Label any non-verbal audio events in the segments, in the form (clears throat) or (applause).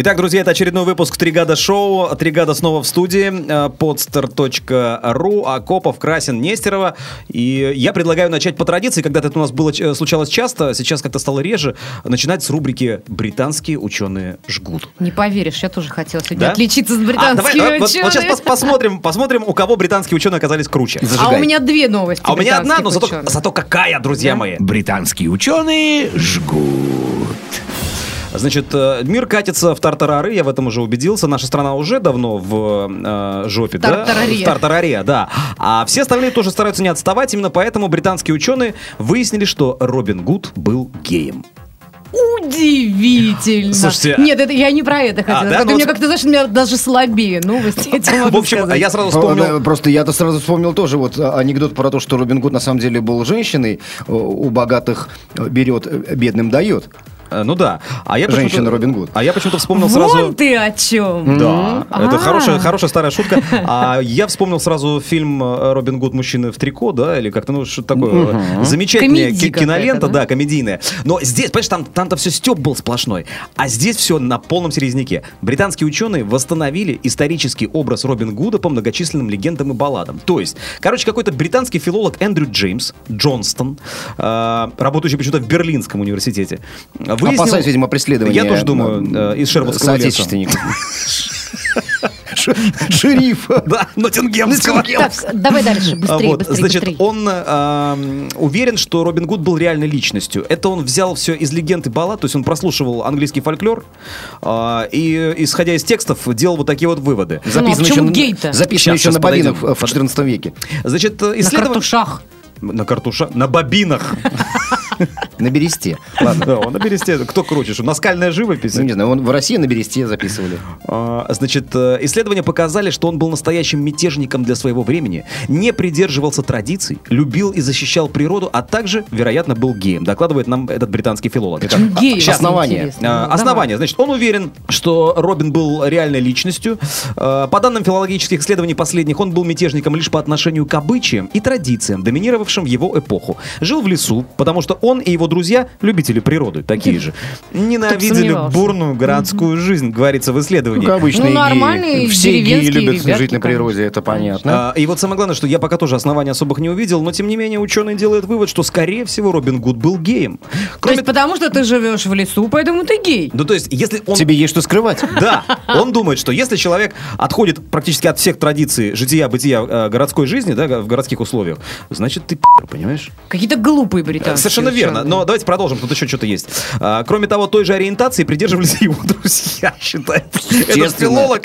Итак, друзья, это очередной выпуск «Тригада шоу». «Тригада» снова в студии. Podster.ru, Акопов, Красин, Нестерова. И я предлагаю начать по традиции, когда это у нас было, э, случалось часто, сейчас как-то стало реже, начинать с рубрики «Британские ученые жгут». Не поверишь, я тоже хотела сегодня Да? отличиться с А, британскими давай, вот, учеными. вот сейчас пос- посмотрим, посмотрим, у кого британские ученые оказались круче. А у меня две новости А у меня одна, но зато, зато какая, друзья мои. Британские ученые жгут. Значит, э, мир катится в тартарары, я в этом уже убедился. Наша страна уже давно в э, жопе, да? Тартараре. В тартараре, да. А все остальные тоже стараются не отставать. Именно поэтому британские ученые выяснили, что Робин Гуд был геем. Удивительно. Слушайте, Нет, это, я не про это хотела. да? сказать. Ну у меня вот- как-то, знаешь, у меня даже слабее новости. (laughs) могу В общем, сказать. я сразу Э, вспомнил... Просто я-то сразу вспомнил тоже вот а, анекдот про то, что Робин Гуд на самом деле был женщиной, э, у богатых э, берет, э, бедным дает. Э, Ну да. А я почему-то- Женщина Робин Гуд. А я почему-то вспомнил Вон сразу... ты о чем. Да, это А. хорошая, хорошая старая шутка. А я вспомнил сразу фильм э, Робин Гуд «Мужчины в трико», да, или как-то, ну, что такое, замечательная кинолента, да? да, комедийная. Но здесь, понимаешь, там, там-то все стеб был сплошной, а здесь все на полном серьезняке. Британские ученые восстановили исторический образ Робин Гуда по многочисленным легендам и балладам. То есть, короче, какой-то британский филолог Эндрю Джеймс Джонстон, э, работающий почему-то в Берлинском университете, выяснил- Опасаясь, видимо, преследования. Я тоже думаю, э, э, из Шервудского леса. соотечественников. (laughs) Ш- Шерифа. Да, Ноттингемского. Так, давай дальше, быстрее, Вот, быстрее, Значит, быстрее. он эм, уверен, что Робин Гуд был реальной личностью. Это он взял все из легенд и баллад, то есть он прослушивал английский фольклор э, и, исходя из текстов, делал вот такие вот выводы. Записано а почему еще, гей-то? записано еще щас на бобинах в 14 веке. Значит, э, На исследование... картушах. На картуша? На бобинах. (laughs) (laughs) На бересте. Ладно. Да, он на бересте. Кто круче? что, Наскальная живопись? Ну, не знаю, он в России на бересте записывали. А, Значит, э, исследования показали, что он был настоящим мятежником для своего времени, не придерживался традиций, любил и защищал природу, а также, вероятно, был геем, докладывает нам этот британский филолог. Гей? Щас. основание. А, Ну, Основание. Значит, он уверен, что Робин был реальной личностью. А, По данным филологических исследований последних, он был мятежником лишь по отношению к обычаям и традициям, доминировавшим в его эпоху. Жил в лесу, потому что он и его друзья, любители природы, такие (laughs) же, ненавидели бурную городскую жизнь, говорится в исследовании. Ну, как обычные Ну, геи. нормальные Все геи любят ребятки, жить на природе, это понятно. А, и вот самое главное, что я пока тоже оснований особых не увидел, но тем не менее ученый делает вывод, что скорее всего Робин Гуд был геем. То Кроме есть потому что ты живешь в лесу, поэтому ты гей. ну, то есть, если он... Тебе есть что скрывать. (laughs) Да, он думает, что если человек отходит практически от всех традиций жития-бытия э, городской жизни, да, в городских условиях, значит, ты понимаешь? Какие-то глупые британские Совершенно верно. Но давайте продолжим, тут еще что-то есть. А, кроме того, той же ориентации придерживались и (laughs) его друзья, считает. Этот Естественно. филолог.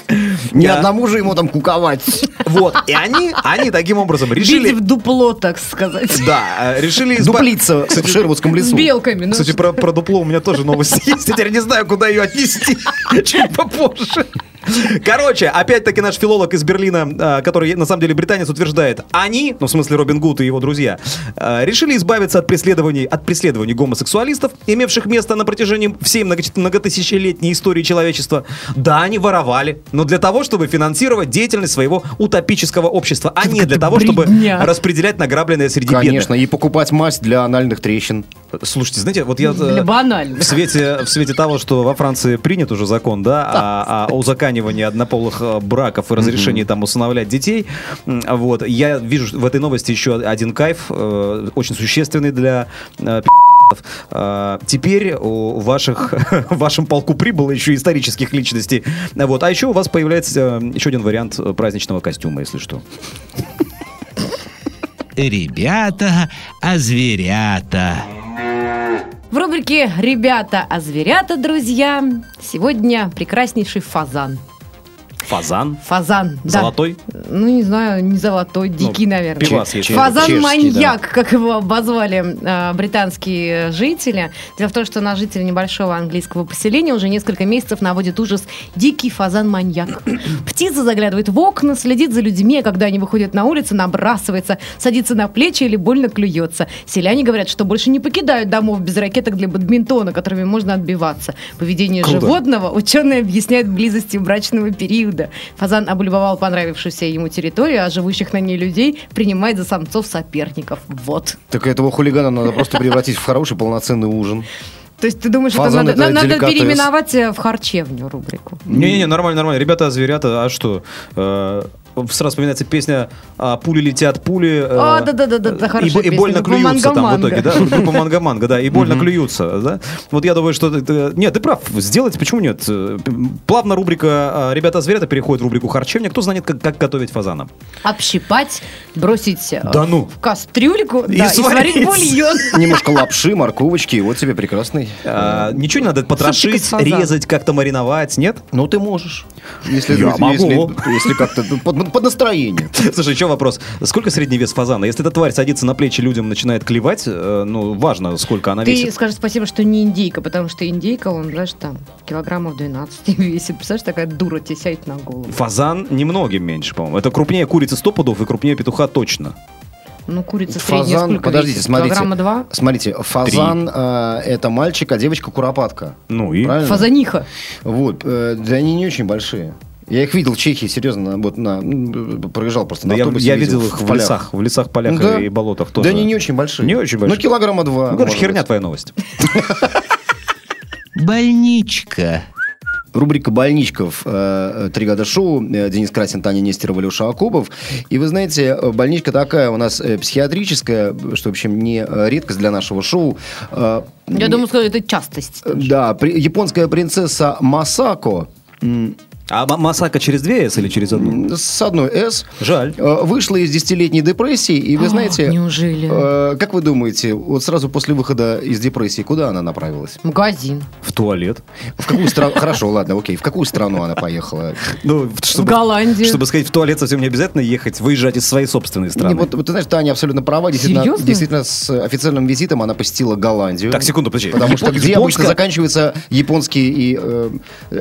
Ни А, одному же ему там куковать. Вот. И они, они таким образом Бить решили... в дупло, так сказать. Да, э, решили избав- Дуплиться в Шервудском С лесу. белками. Ну, Кстати, про, про дупло у меня тоже новость (laughs) есть. Я теперь не знаю, куда ее отнести. Чуть попозже. (laughs) Короче, опять-таки наш филолог из Берлина, а, который на самом деле британец, утверждает, они, ну в смысле Робин Гуд и его друзья, а, решили избавиться от преследований, от преследований гомосексуалистов, имевших место на протяжении всей много- многотысячелетней истории человечества. Да, они воровали, но для того, чтобы финансировать деятельность своего утопического общества, а не для того, чтобы распределять награбленное среди бедных. Конечно, и покупать мазь для анальных трещин. Слушайте, знаете, вот я... э, Для банальных. В свете, в свете того, что во Франции принят уже закон, да, о, о узаканивании однополых э, браков и разрешении там усыновлять детей, м, вот, я вижу в этой новости еще один кайф, э, очень существенный для э, Теперь у ваших, (laughs) в вашем полку прибыло еще исторических личностей. Вот. А еще у вас появляется еще один вариант праздничного костюма, если что. Ребята, а зверята. В рубрике «Ребята, а зверята, друзья» сегодня прекраснейший фазан. Фазан. Фазан, да. Золотой? Ну, не знаю, не золотой, дикий, наверное. пивас есть. Фазан-маньяк, как его обозвали э, британские жители. Дело в том, что на жителей небольшого английского поселения уже несколько месяцев наводит ужас дикий фазан-маньяк. (clears throat) Птица заглядывает в окна, следит за людьми, а когда они выходят на улицу, набрасывается, садится на плечи или больно клюется. Селяне говорят, что больше не покидают домов без ракеток для бадминтона, которыми можно отбиваться. Поведение Круто. животного ученые объясняют близостью брачного периода. Фазан облюбовал понравившуюся ему территорию, а живущих на ней людей принимает за самцов-соперников. Вот. Так этого хулигана надо просто превратить в хороший полноценный ужин. То есть ты думаешь, это Фазан надо, это на- надо переименовать э, в харчевню рубрику? Не-не-не, нормально, нормально. Ребята, зверята, а что? Э, Сразу вспоминается песня а, «Пули летят, пули». э, А, да-да-да, да, и, хорошая и песня. больно Группа клюются там в итоге, да? Группа (laughs) «Манго-манго», да, и больно клюются, да? Вот я думаю, что... Нет, ты прав, сделать, почему нет? Э, Плавно рубрика а, «Ребята, зверята» переходит в рубрику «Харчевня». Кто знает, как, как готовить фазана? Общипать, бросить э, Да ну. в кастрюльку И да, и сварить сварить. бульон. (laughs) Немножко лапши, морковочки, и вот тебе прекрасный. А, ничего не надо потрошить, резать, как-то мариновать, нет? Ну, ты можешь. Если, Я если, могу. если как-то ну, под, настроение. (laughs) Слушай, еще вопрос. Сколько средний вес фазана? Если эта тварь садится на плечи людям, начинает клевать, э, ну, важно, сколько она Ты весит. скажи спасибо, что не индейка, потому что индейка, он, знаешь, там, килограммов 12 (laughs) весит. Представляешь, такая дура тебе сядет на голову. Фазан немногим меньше, по-моему. Это крупнее курицы 100 пудов и крупнее петуха точно. Ну, курица средняя Фазан, сколько подождите, весит? смотрите. Килограмма два? Смотрите, фазан э, это мальчик, а девочка куропатка. Ну и? Правильно? Фазаниха. Вот, э, да они не очень большие. Я их видел в Чехии, серьезно, вот на, проезжал просто Да на я, автобусе. я видел их в полях. лесах, в лесах, полях Ну да. и болотах тоже. Да они не очень большие. Не очень большие. Ну, килограмма два. Ну, короче, херня быть. твоя новость. (laughs) Больничка. Рубрика «Больничков». э, Три года шоу. э, Денис Красин, Таня Нестерова, Леша Акопов. И вы знаете, э, больничка такая у нас э, психиатрическая, что, в общем, не э, редкость для нашего шоу. Э, Я думаю, что это частость. э, Да, при- японская принцесса Масако А Ма- Масака через две S или через одну? с одной «С» Жаль. э, вышла из десятилетней депрессии. И вы А, знаете, неужели? э, как вы думаете, вот сразу после выхода из депрессии, куда она направилась? Магазин. В туалет. В какую страну? (laughs) Хорошо, ладно, окей. В какую страну она поехала? (laughs) Ну, В Голландию. Чтобы сказать в туалет совсем не обязательно ехать, выезжать из своей собственной страны. Не, вот, вот ты знаешь, Таня абсолютно права. Действительно, Серьезно? действительно, с официальным визитом она посетила Голландию. Так, секунду, подожди. Потому что где обычно заканчиваются японские и э,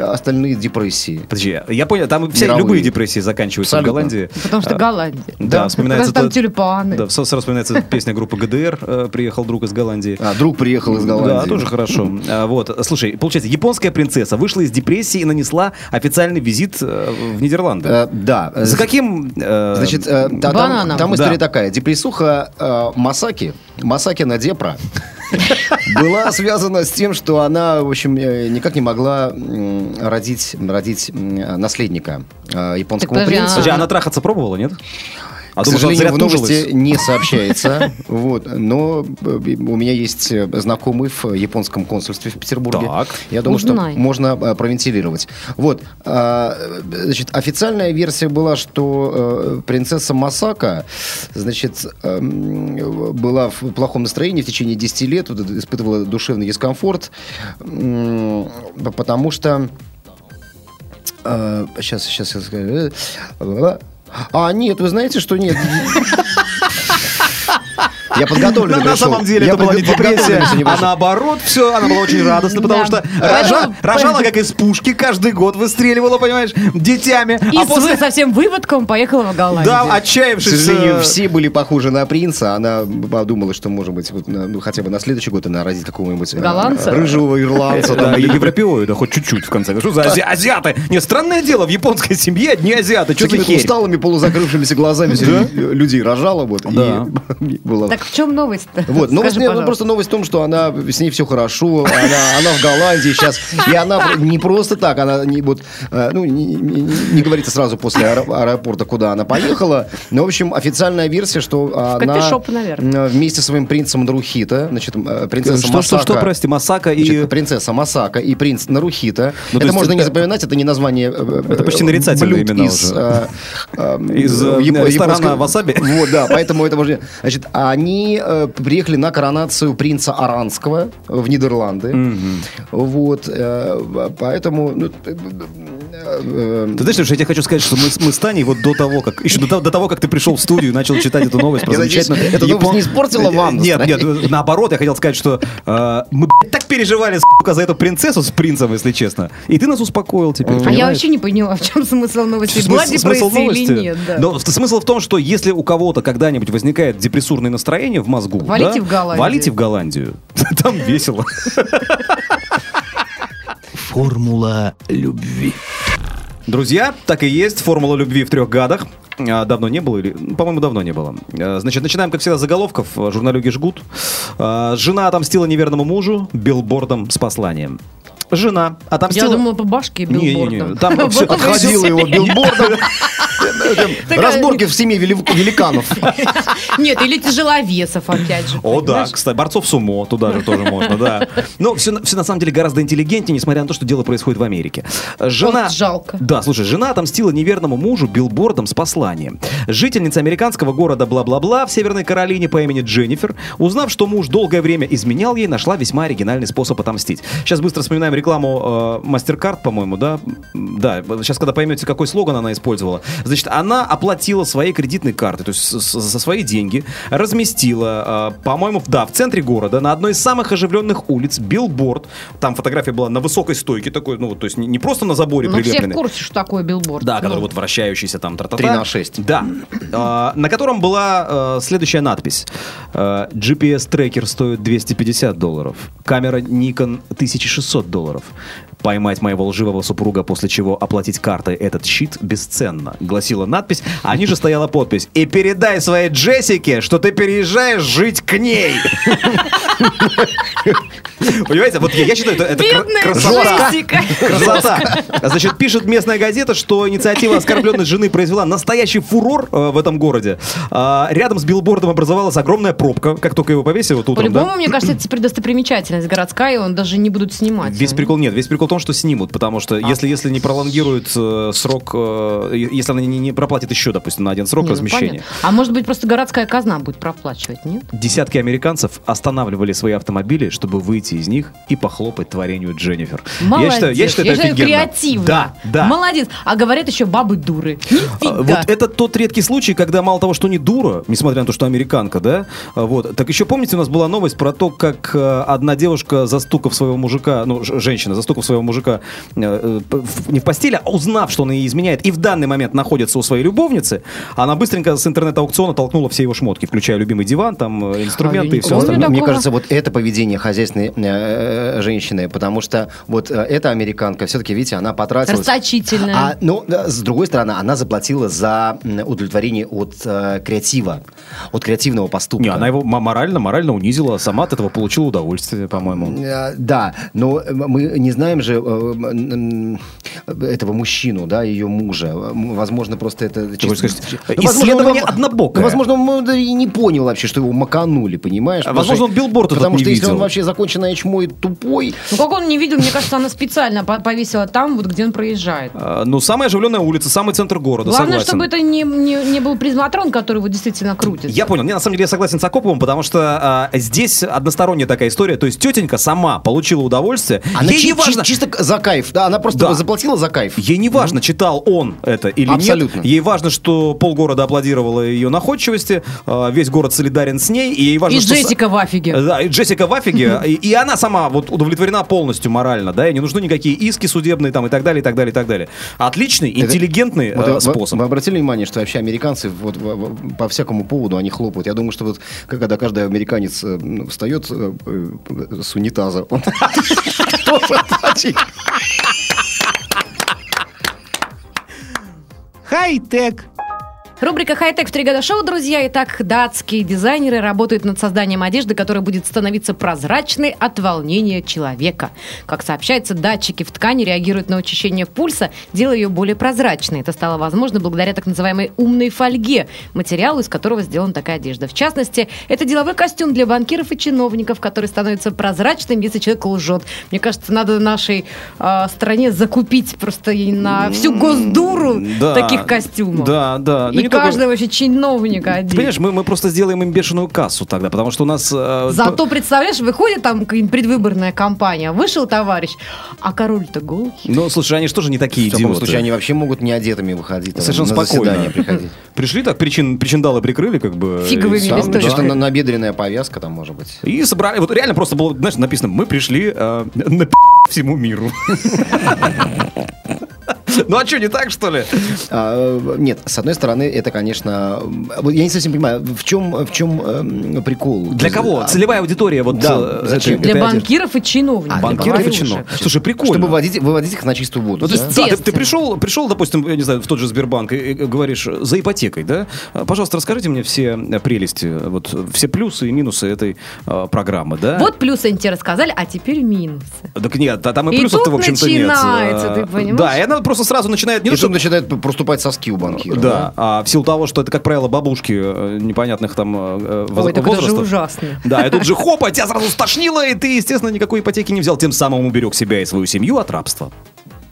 остальные депрессии? Подожди, я понял, там все Мировые. любые депрессии заканчиваются Абсолютно. в Голландии. Потому что А, Голландия. Да, вспоминается... Потому что там тюльпаны. Да, сразу вспоминается песня группы ГДР э, «Приехал друг из Голландии». А, друг приехал из Голландии. Да, тоже хорошо. А, Вот, слушай, получается, японская принцесса вышла из депрессии и нанесла официальный визит э, в Нидерланды. Э, да. За каким... Значит, та- там, история Да. такая. Депрессуха э, Масаки, Масакина Депра, была связана с тем, что она, в общем, э, никак не могла родить, родить наследника э, японскому принцу. Подожди, она трахаться пробовала, нет? А К она сожалению, в новости не сообщается. (laughs) Вот. Но э, у меня есть э, знакомый в японском консульстве в Петербурге. Так. Я думаю, Узнай. что можно э, провентилировать. Вот. А, Значит, официальная версия была, что принцесса Масака, значит, эм, была в плохом настроении в течение 10 лет, испытывала душевный дискомфорт, потому что сейчас, сейчас я скажу. А, нет, вы знаете, что нет. Я подготовлен. На, самом деле это была не депрессия, а наоборот, все, она была очень (laughs) радостна, потому что рожала как из пушки, каждый год выстреливала, понимаешь, детьми. И а после, совсем выводком поехала в Голландию. да, К отчаявшись... сожалению, э, все были похожи на принца. Она подумала, что, может быть, вот, ну, хотя бы на следующий год она родит какого-нибудь э, Голландца? рыжего ирландца. Да, там, или- европеоида, хоть чуть-чуть, в конце концов. Что за ази- азиаты? Нет, странное дело, в японской семье одни азиаты. С Что за херь? усталыми, полузакрывшимися глазами людей рожала. Вот, Да. (laughs) Так в чем новость-то? Вот, новость, Скажи, нет, ну, просто новость в том, что она, с ней все хорошо, она, она в Голландии сейчас, и она не просто так, она не, вот, э, ну, не, не- не говорится сразу после аэро- аэропорта, куда она поехала, но, в общем, официальная версия, что она э, вместе со своим принцем Нарухита, значит, э, принцесса Что, что, Масака, что, прости, Масака и... Значит, принцесса Масака и принц Нарухита. Ну, то это можно не это- запоминать, это не название э, Это почти нарицательные блюд имена из, уже. э, э, Из, э, ресторана японского- «Васаби». Вот, да, поэтому это можно... Значит, они э, приехали на коронацию принца Аранского в Нидерланды. Вот, э, поэтому... ну, Ты знаешь, Леша, я тебе хочу сказать, что мы, с- мы с Таней вот до того, как еще до, того- до того, как ты пришел в студию и начал читать эту новость про Я надеюсь, замечательную эта новость япон- не испортила вам Нет, нет, наоборот, я хотел сказать, что э, мы блядь, так переживали, сука, за эту принцессу с принцем, если честно. И ты нас успокоил теперь. А я понимаешь? вообще не поняла, в чем смысл новости. Смысл- Была смысл новости? или нет, да. Но в- смысл в том, что если у кого-то когда-нибудь возникает депрессурное настроение в мозгу, Валите да, в Голландию. Валите в Голландию. (laughs) Там весело. Формула любви. Друзья, так и есть. Формула любви в трех гадах. А, Давно не было, или, по-моему, давно не было. А, Значит, начинаем, как всегда, с заголовков. Журналюги жгут. А, Жена отомстила неверному мужу билбордом с посланием. Жена отомстила... Я думала, по башке Не-не-не, билбордом. там (laughs) Вот всё- это Отходила всё. его билбордом. (laughs) Разборки в семье вели- великанов. (laughs) Нет, или тяжеловесов, опять же. О, да, кстати, борцов сумо, туда же тоже можно, да. Но все, на самом деле гораздо интеллигентнее, несмотря на то, что дело происходит в Америке. Жена... Жалко. Да, слушай, жена отомстила неверному мужу билбордом с посланием. Жительница американского города бла-бла-бла в Северной Каролине по имени Дженнифер, узнав, что муж долгое время изменял ей, нашла весьма оригинальный способ отомстить. Сейчас быстро вспоминаем рекламу э, MasterCard, по-моему, да? Да, сейчас, когда поймете, какой слоган она использовала. Значит, она оплатила своей кредитной картой, то есть с- с- за свои деньги, разместила, э, по-моему, да, в центре города, на одной из самых оживленных улиц, билборд. Там фотография была на высокой стойке такой, ну, вот, то есть не, не просто на заборе Ну, все в прилепленной. курсе, что такое билборд. Да, который Ну, вот вращающийся там тра Три на шесть. Да. А, на котором была э, следующая надпись. Э, GPS-трекер стоит 250 долларов. Камера Nikon 1600 долларов. Поймать моего лживого супруга, после чего оплатить картой этот щит бесценно, гласила надпись, а ниже стояла подпись. И передай своей Джессике, что ты переезжаешь жить к ней. (laughs) Понимаете, вот я, я считаю, это, это Бедная красота. Джессика. Красота. Значит, пишет местная газета, что инициатива оскорбленной жены произвела настоящий фурор э, в этом городе. А, рядом с билбордом образовалась огромная пробка, как только его повесили вот утром, По-любому, да? мне кажется, это теперь достопримечательность городская, и он даже не будут снимать. Весь прикол нет, весь прикол в том, что снимут, потому что А. если, если не пролонгируют э, срок, э, если она не, не проплатит еще, допустим, на один срок Не, ну, размещения. понятно. А может быть, просто городская казна будет проплачивать, нет? Десятки американцев останавливали свои автомобили, чтобы выйти из них и похлопать творению Дженнифер. Молодец. Я считаю, я считаю, это офигенно. креативно. Да, да. Молодец. А говорят еще бабы дуры. А, Нифига. Вот это тот редкий случай, когда мало того, что не дура, несмотря на то, что американка, да, а, вот, так еще помните, у нас была новость про то, как э, одна девушка, застукав своего мужика, ну, женщина, застукав своего мужика э, э, не в постели, а узнав, что он ей изменяет, и в данный момент находится у своей любовницы, она быстренько с интернет-аукциона толкнула все его шмотки, включая любимый диван, там, инструменты А, я и все остальное. Мне кажется, вот это поведение хозяйственной женщины, потому что вот э, эта американка, все-таки, видите, она потратилась... Расточительная. А, ну, да, с другой стороны, она заплатила за удовлетворение от э, креатива, от креативного поступка. Не, она его морально, морально унизила, сама от этого получила удовольствие, по-моему. Э, Да, но э, мы не знаем же э, этого мужчину, да, ее мужа. Возможно, просто это... чисто- сказать, Ну, возможно, исследование однобокое. ну, Возможно, он и не понял вообще, что его маканули, понимаешь? А Потому возможно, он билборд Потому не что если видел. он вообще законченное чмо и тупой, Ну, как он не видел, мне кажется, она специально по- повесила там, вот где он проезжает. А, Ну, самая оживленная улица, самый центр города, Главное, согласен. чтобы это не, не, не был призматрон, который вот действительно крутится. Я понял. Не, на самом деле я согласен с Акоповым, потому что а, здесь односторонняя такая история. То есть тетенька сама получила удовольствие. она Ей чи- не важно, чи- чисто за кайф. Да, она просто Да. заплатила за кайф. Ей не важно, читал он это или Абсолютно. нет. Ей важно, что полгорода аплодировало ее находчивости, а, весь город солидарен с ней, и ей важно, И что... Джессика в афиге. Да, и Джессика в афиге, (laughs) и, и она сама вот удовлетворена полностью морально, да, и не нужны никакие иски судебные там и так далее, и так далее, и так далее. Отличный, интеллигентный Вот, э, вы- способ. Вы, обратили внимание, что вообще американцы вот, по всякому поводу они хлопают. Я думаю, что вот когда каждый американец э, ну, встает э, э, с унитаза, он. (laughs) Хай-тек. Рубрика «Хай-тек в три года шоу», друзья. Итак, датские дизайнеры работают над созданием одежды, которая будет становиться прозрачной от волнения человека. Как сообщается, датчики в ткани реагируют на учащение пульса, делая ее более прозрачной. Это стало возможно благодаря так называемой умной фольге, материалу, из которого сделана такая одежда. В частности, это деловой костюм для банкиров и чиновников, который становится прозрачным, если человек лжет. Мне кажется, надо нашей э, стране закупить просто на всю госдуру Да, таких костюмов. Да, да. Ну, И каждый вообще чиновник Ты один. понимаешь, мы, мы просто сделаем им бешеную кассу тогда, потому что у нас... э, Зато, представляешь, выходит там предвыборная кампания, вышел товарищ, а король-то голый. Ну, слушай, они же тоже не такие В таком идиоты. случае они вообще могут не одетыми выходить. там, Совершенно на спокойно. заседание (laughs) приходить. Пришли так, причин, причиндалы прикрыли, как бы... Фиговыми и Там, листочками. значит, на- набедренная повязка там может быть. И собрали, вот реально просто было, знаешь, написано, мы пришли э, (laughs) на пи*** всему миру. (laughs) (laughs) Ну а что, не так, что ли? А, э, нет, с одной стороны, это, конечно, я не совсем понимаю, в чем, в чем эм, прикол? Для кого? А, Целевая аудитория вот... Да, э, зачем? этой- Для этой одежды. банкиров и чиновников. А, Банкиров и чиновников. Слушай, прикольно. Чтобы выводить, выводить их на чистую воду. Ну, то есть, да, ты, ты пришел, пришел, допустим, я не знаю, в тот же Сбербанк и, и говоришь за ипотекой, да? А, Пожалуйста, расскажите мне все э, прелести, вот все плюсы и минусы этой э, программы, да? Вот плюсы они тебе рассказали, а теперь минусы. Так нет, а там и И плюсов-то, в общем-то, нет. начинается, А, ты понимаешь? Да, и она просто сразу начинает... Не И то, что- начинают проступать соски у банкира. Да, а в силу того, что это, как правило, бабушки э, непонятных там э, воз- Ой, так это же ужасно. Да, и тут же хопа, тебя сразу стошнило, и ты, естественно, никакой ипотеки не взял. Тем самым уберег себя и свою семью от рабства.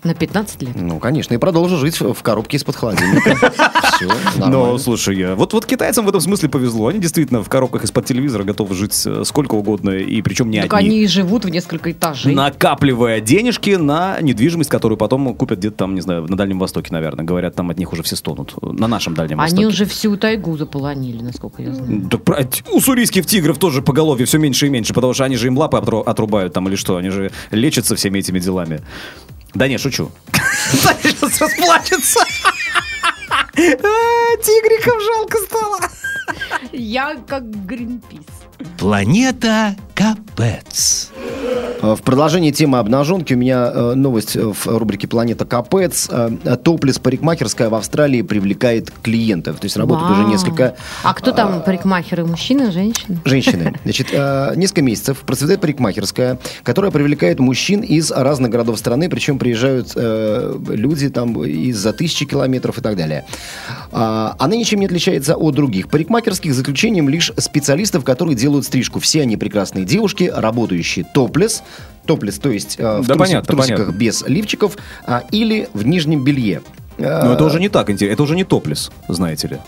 На 15 лет. Ну, конечно, и продолжу жить в коробке из-под холодильника. (laughs) Все, Но, слушай, я- вот, вот китайцам в этом смысле повезло. Они действительно в коробках из-под телевизора готовы жить э, сколько угодно, и причем не Так одни. они и живут в несколько этажей. Накапливая денежки на недвижимость, которую потом купят где-то там, не знаю, на Дальнем Востоке, наверное. Говорят, там от них уже все стонут. На нашем Дальнем Они Востоке. уже всю тайгу заполонили, насколько я знаю. Да, про- уссурийских тигров тоже поголовье все меньше и меньше, потому что они же им лапы отру- отрубают там или что, они же лечатся всеми этими делами. Да не, шучу. Сейчас расплачется. А, Тигриков жалко стало. Я как Гринпис. Планета Капец. Э, В продолжении темы обнаженки у меня э, новость э, в рубрике «Планета Капец». Э, Топлес парикмахерская в Австралии привлекает клиентов. То есть работает уже Вау. несколько А кто там парикмахеры? Мужчины, женщины? Женщины. (laughs) Значит, э, несколько месяцев процветает парикмахерская, которая привлекает мужчин из разных городов страны, причем приезжают люди там из-за тысячи километров и так далее. А, она ничем не отличается от других парикмахерских, за исключением лишь специалистов, которые делают стрижку. Все они прекрасные девушки, работающие топлес, топлес, то есть э, в, Да, труси- понятно, в трусиках понятно. без лифчиков, а, или в нижнем белье. Э, Но это уже не так интересно, это уже не топлес, знаете ли.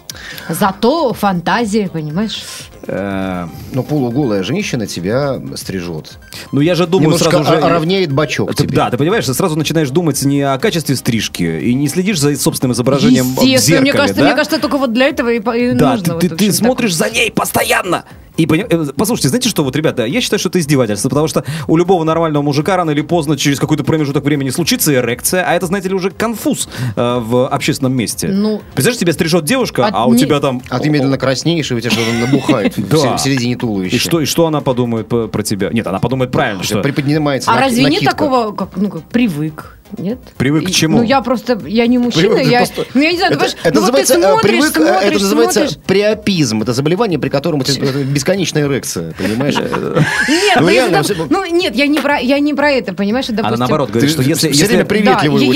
Зато фантазия, понимаешь? Э, Но полуголая женщина тебя стрижет. Ну я же думаю Немножко сразу же... о- равняет бачок Ты- тебе. да, ты понимаешь, ты сразу начинаешь думать не о качестве стрижки и не следишь за собственным изображением в зеркале, мне кажется, да? мне кажется, только вот для этого и, и Да, нужно. ты, вот, ты- ты смотришь за ней постоянно. И э, послушайте, знаете что, вот, ребята, я считаю, что это издевательство, потому что у любого нормального мужика рано или поздно через какой-то промежуток времени случится эрекция, а это, знаете ли, уже конфуз э, в общественном месте. Ну, Представляешь, тебя стрижет девушка, от а у не- тебя там... А ты медленно краснеешь, и у тебя что-то набухает в Да. се- в середине туловища. И что, и что она подумает по- про тебя? Нет, она подумает правильно, Что приподнимается А разве нет такого, как, ну, как привык? Нет? Привык к чему? Ну, я просто, я не мужчина, Привык, ты я, просто- ну, я не знаю, это, ты понимаешь, это ну, вот ты называется, э, смотришь, привык, э, смотришь, это называется смотришь. приопизм. Это заболевание, при котором у тебя бесконечная эрекция, понимаешь? (laughs) Нет, Ну, ну, ну, нет, я не про, я не про это, понимаешь, Она допустим... наоборот говорит, что если... все если- время приветливый, очень,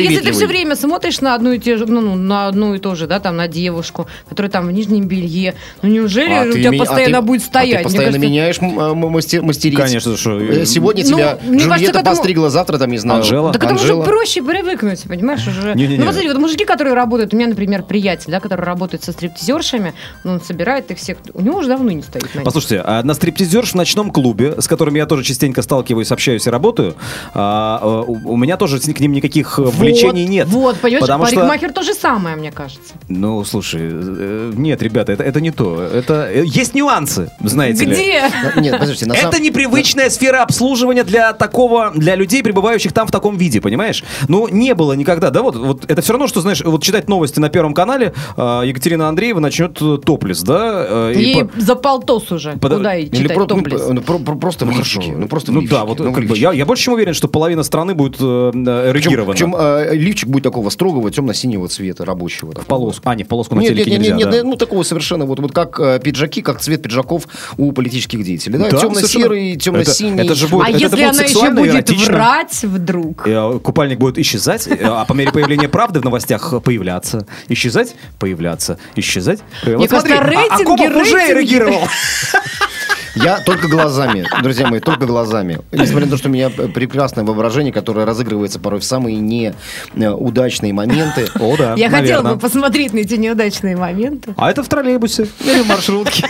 если, ты все, время смотришь на одну и те же, ну, ну, на одну и то же, да, там, на девушку, которая там в нижнем белье, ну, неужели А у тебя а постоянно будет а стоять? ты постоянно меняешь мастериц. Конечно, что... Э, Сегодня Ну, тебя Джульетта постригла, завтра там, не знаю, Анжела. Этому Анжела. же проще привыкнуть, понимаешь, уже. Не-не-не. Ну, вот смотри, вот мужики, которые работают, у меня, например, приятель, да, который работает со стриптизершами, ну, он собирает их всех, у него уже давно не стоит на них. Послушайте, а на стриптизерш в ночном клубе, с которыми я тоже частенько сталкиваюсь, общаюсь и работаю, а, а, у у меня тоже к ним никаких э, влечений вот, нет. Вот, понимаешь, Потому что- парикмахер то же самое, мне кажется. Ну, слушай, э, нет, ребята, это, это не то. Это э, есть нюансы, знаете ли. Где? Нет, подождите, на Это самом- непривычная сфера обслуживания для такого, для людей, пребывающих там в таком виде, понимаешь? Ну, не было никогда, да, вот, вот это все равно, что, знаешь, вот читать новости на Первом канале, э, Екатерина Андреева начнет э, топлес, да? э, и Ей по- за полтос уже. Под- Куда и читать про- ну, топлес? ну, про- про- просто в лифчике. Ну, просто в ну да, вот Ну, как бы, я, я больше чем уверен, что половина страны будет э, э, Причем, эрегирована. причем, э, лифчик будет такого строгого темно-синего цвета, рабочего. в полоску. А, не, в полоску на Нет, телеке нет, нет, нельзя, нет, да. ну такого совершенно, вот, вот как э, пиджаки, как цвет пиджаков у политических деятелей. Да, Да, темно-серый, совершенно. темно-синий. Это- это же будет- а это если будет она еще будет врать вдруг? Купальник будет исчезать, э, а по мере появления правды в новостях появляться. Исчезать, появляться, исчезать. Мне Вот смотри, кажется, а- рейтинги, уже рейтинги. (laughs) Я только глазами, друзья мои, только глазами. Несмотря на то, что у меня прекрасное воображение, которое разыгрывается порой в самые неудачные моменты. О, да, Я хотела бы посмотреть на эти неудачные моменты. А это в троллейбусе или в маршрутке.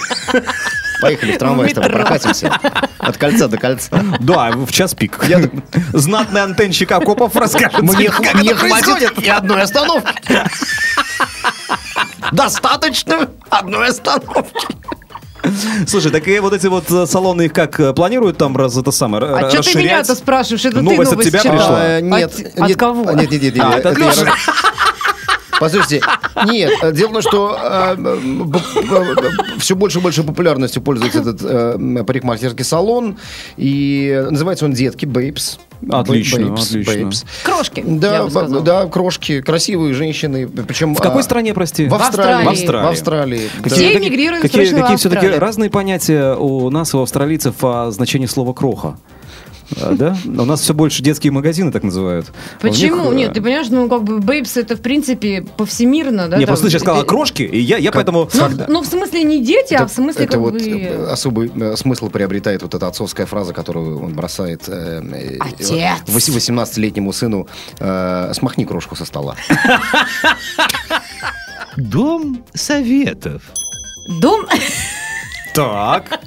Поехали в трамвай метро. прокатимся. От кольца до кольца. Да, в час пик. Знатный антенщик окопов расскажет, Мне, как мне это хватит и одной остановки. Достаточно одной остановки. (laughs) Слушай, так и вот эти вот э, салоны их как э, планируют там раз это самое А что ты меня-то спрашиваешь? Это ты Новость от тебя пришла? А, нет, От, кого? Нет, нет, нет. Послушайте, нет, э, дело в том, что все больше и больше популярностью пользуется этот э, парикмахерский салон, и называется он «Детки», «Бейбс». Отлично, Babes, отлично. Babes. Крошки, Да, да, крошки, красивые женщины, причем... В какой а, стране, прости? В Австралии. В Австралии. В Австралии. да. Все эмигрируем какие, в какие все-таки разные понятия у нас, у австралийцев, о значении слова «кроха». А, Да? У нас все больше детские магазины так называют. А Почему? э, Нет, ты понимаешь, ну как бы Бейбс это в принципе повсемирно, да? Не, там, просто сейчас сказала э, крошки, и я, я поэтому... Ну, ну, в смысле не дети, а в смысле это как вот бы... э, особый э, смысл приобретает вот эта отцовская фраза, которую он бросает э, э, Отец. вось- 18-летнему сыну «Смахни крошку со стола». Дом советов. Дом... Так.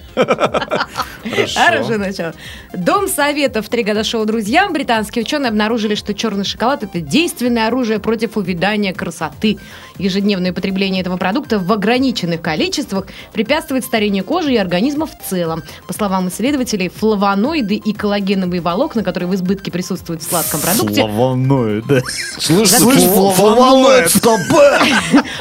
Хорошо начало. Дом советов в три года шоу друзьям. Британские ученые обнаружили, что черный шоколад это действенное оружие против увядания красоты. Ежедневное потребление этого продукта в ограниченных количествах препятствует старению кожи и организма в целом. По словам исследователей, флавоноиды и коллагеновые волокна, которые в избытке присутствуют в сладком продукте, Флавоноиды. Слышь, флавоноид в КП!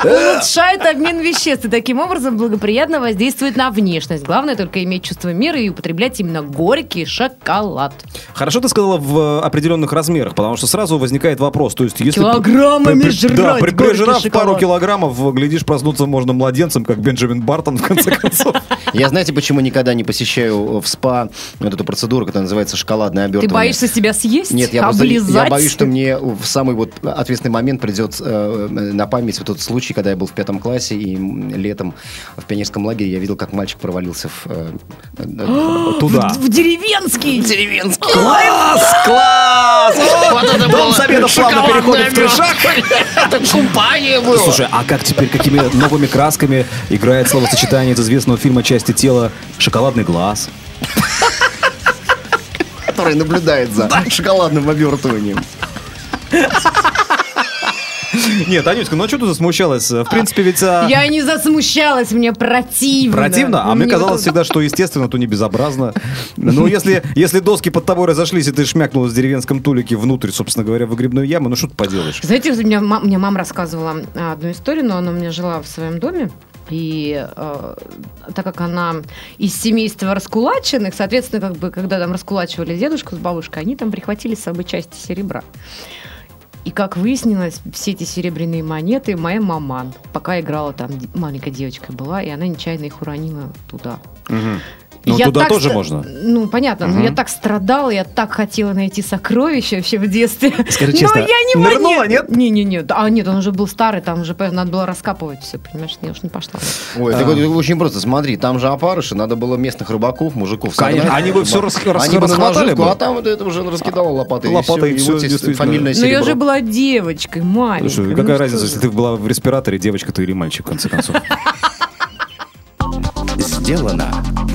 улучшает обмен веществ и таким образом благоприятно воздействует на внешность. Главное только иметь чувство меры и употреблять именно горький шоколад. Хорошо ты сказала в определенных размерах, потому что сразу возникает вопрос. То есть, если... Килограммами при- жрать Да, при- прижрав шоколад. пару килограммов, глядишь, проснуться можно младенцем, как Бенджамин Бартон, в конце концов. (laughs) Я знаете, почему никогда не посещаю в СПА вот эту процедуру, которая называется шоколадное Ты обертывание? боишься себя съесть? Нет, я, просто, я боюсь, что мне в самый вот ответственный момент придет э, на память вот тот случай, когда я был в пятом классе, и летом в пионерском лагере я видел, как мальчик провалился в... э, Туда. В деревенский! Деревенский. Класс! Класс! Дом советов плавно переходит в трешак. Это купание было. Слушай, а как теперь, какими новыми красками играет словосочетание из известного фильма «Части тела» «Шоколадный глаз»? который наблюдает за шоколадным обертыванием. (laughs) Нет, Анютка, ну а что ты засмущалась? В принципе, ведь... а, Я не засмущалась, мне противно. Противно? А мне казалось всегда, что естественно, то не безобразно. Ну, если, если доски под тобой разошлись, и ты шмякнулась в деревенском тулике внутрь, собственно говоря, в выгребную яму, ну что ты поделаешь? Знаете, у меня, ма- мне мама рассказывала а, одну историю, но она у меня жила в своем доме. И э, так как она из семейства раскулаченных, соответственно, как бы, когда там раскулачивали дедушку с бабушкой, они там прихватили с собой части серебра. И как выяснилось, все эти серебряные монеты моя маман, пока играла там, д- маленькой девочкой была, и она нечаянно их уронила туда. Ну, Я туда так тоже ста- можно. Ну, понятно, но я так страдала, я так хотела найти сокровища вообще в детстве. Скажи Но честно, я не нырнула, нет? Не-не-не. А нет, он уже был старый, там уже надо было раскапывать все, понимаешь, я уж не пошла. Ой, так вот, очень просто. Смотри, там же опарыши, надо было местных рыбаков, мужиков. Конечно, они бы на расхватали бы. а там вот это уже раскидала лопатой. Лопатой, и действительно. фамильное Но я серебро. же была девочкой, маленькой. Слушай, Ну какая разница, если ты была в респираторе, девочка ты или мальчик, в конце концов? Сделано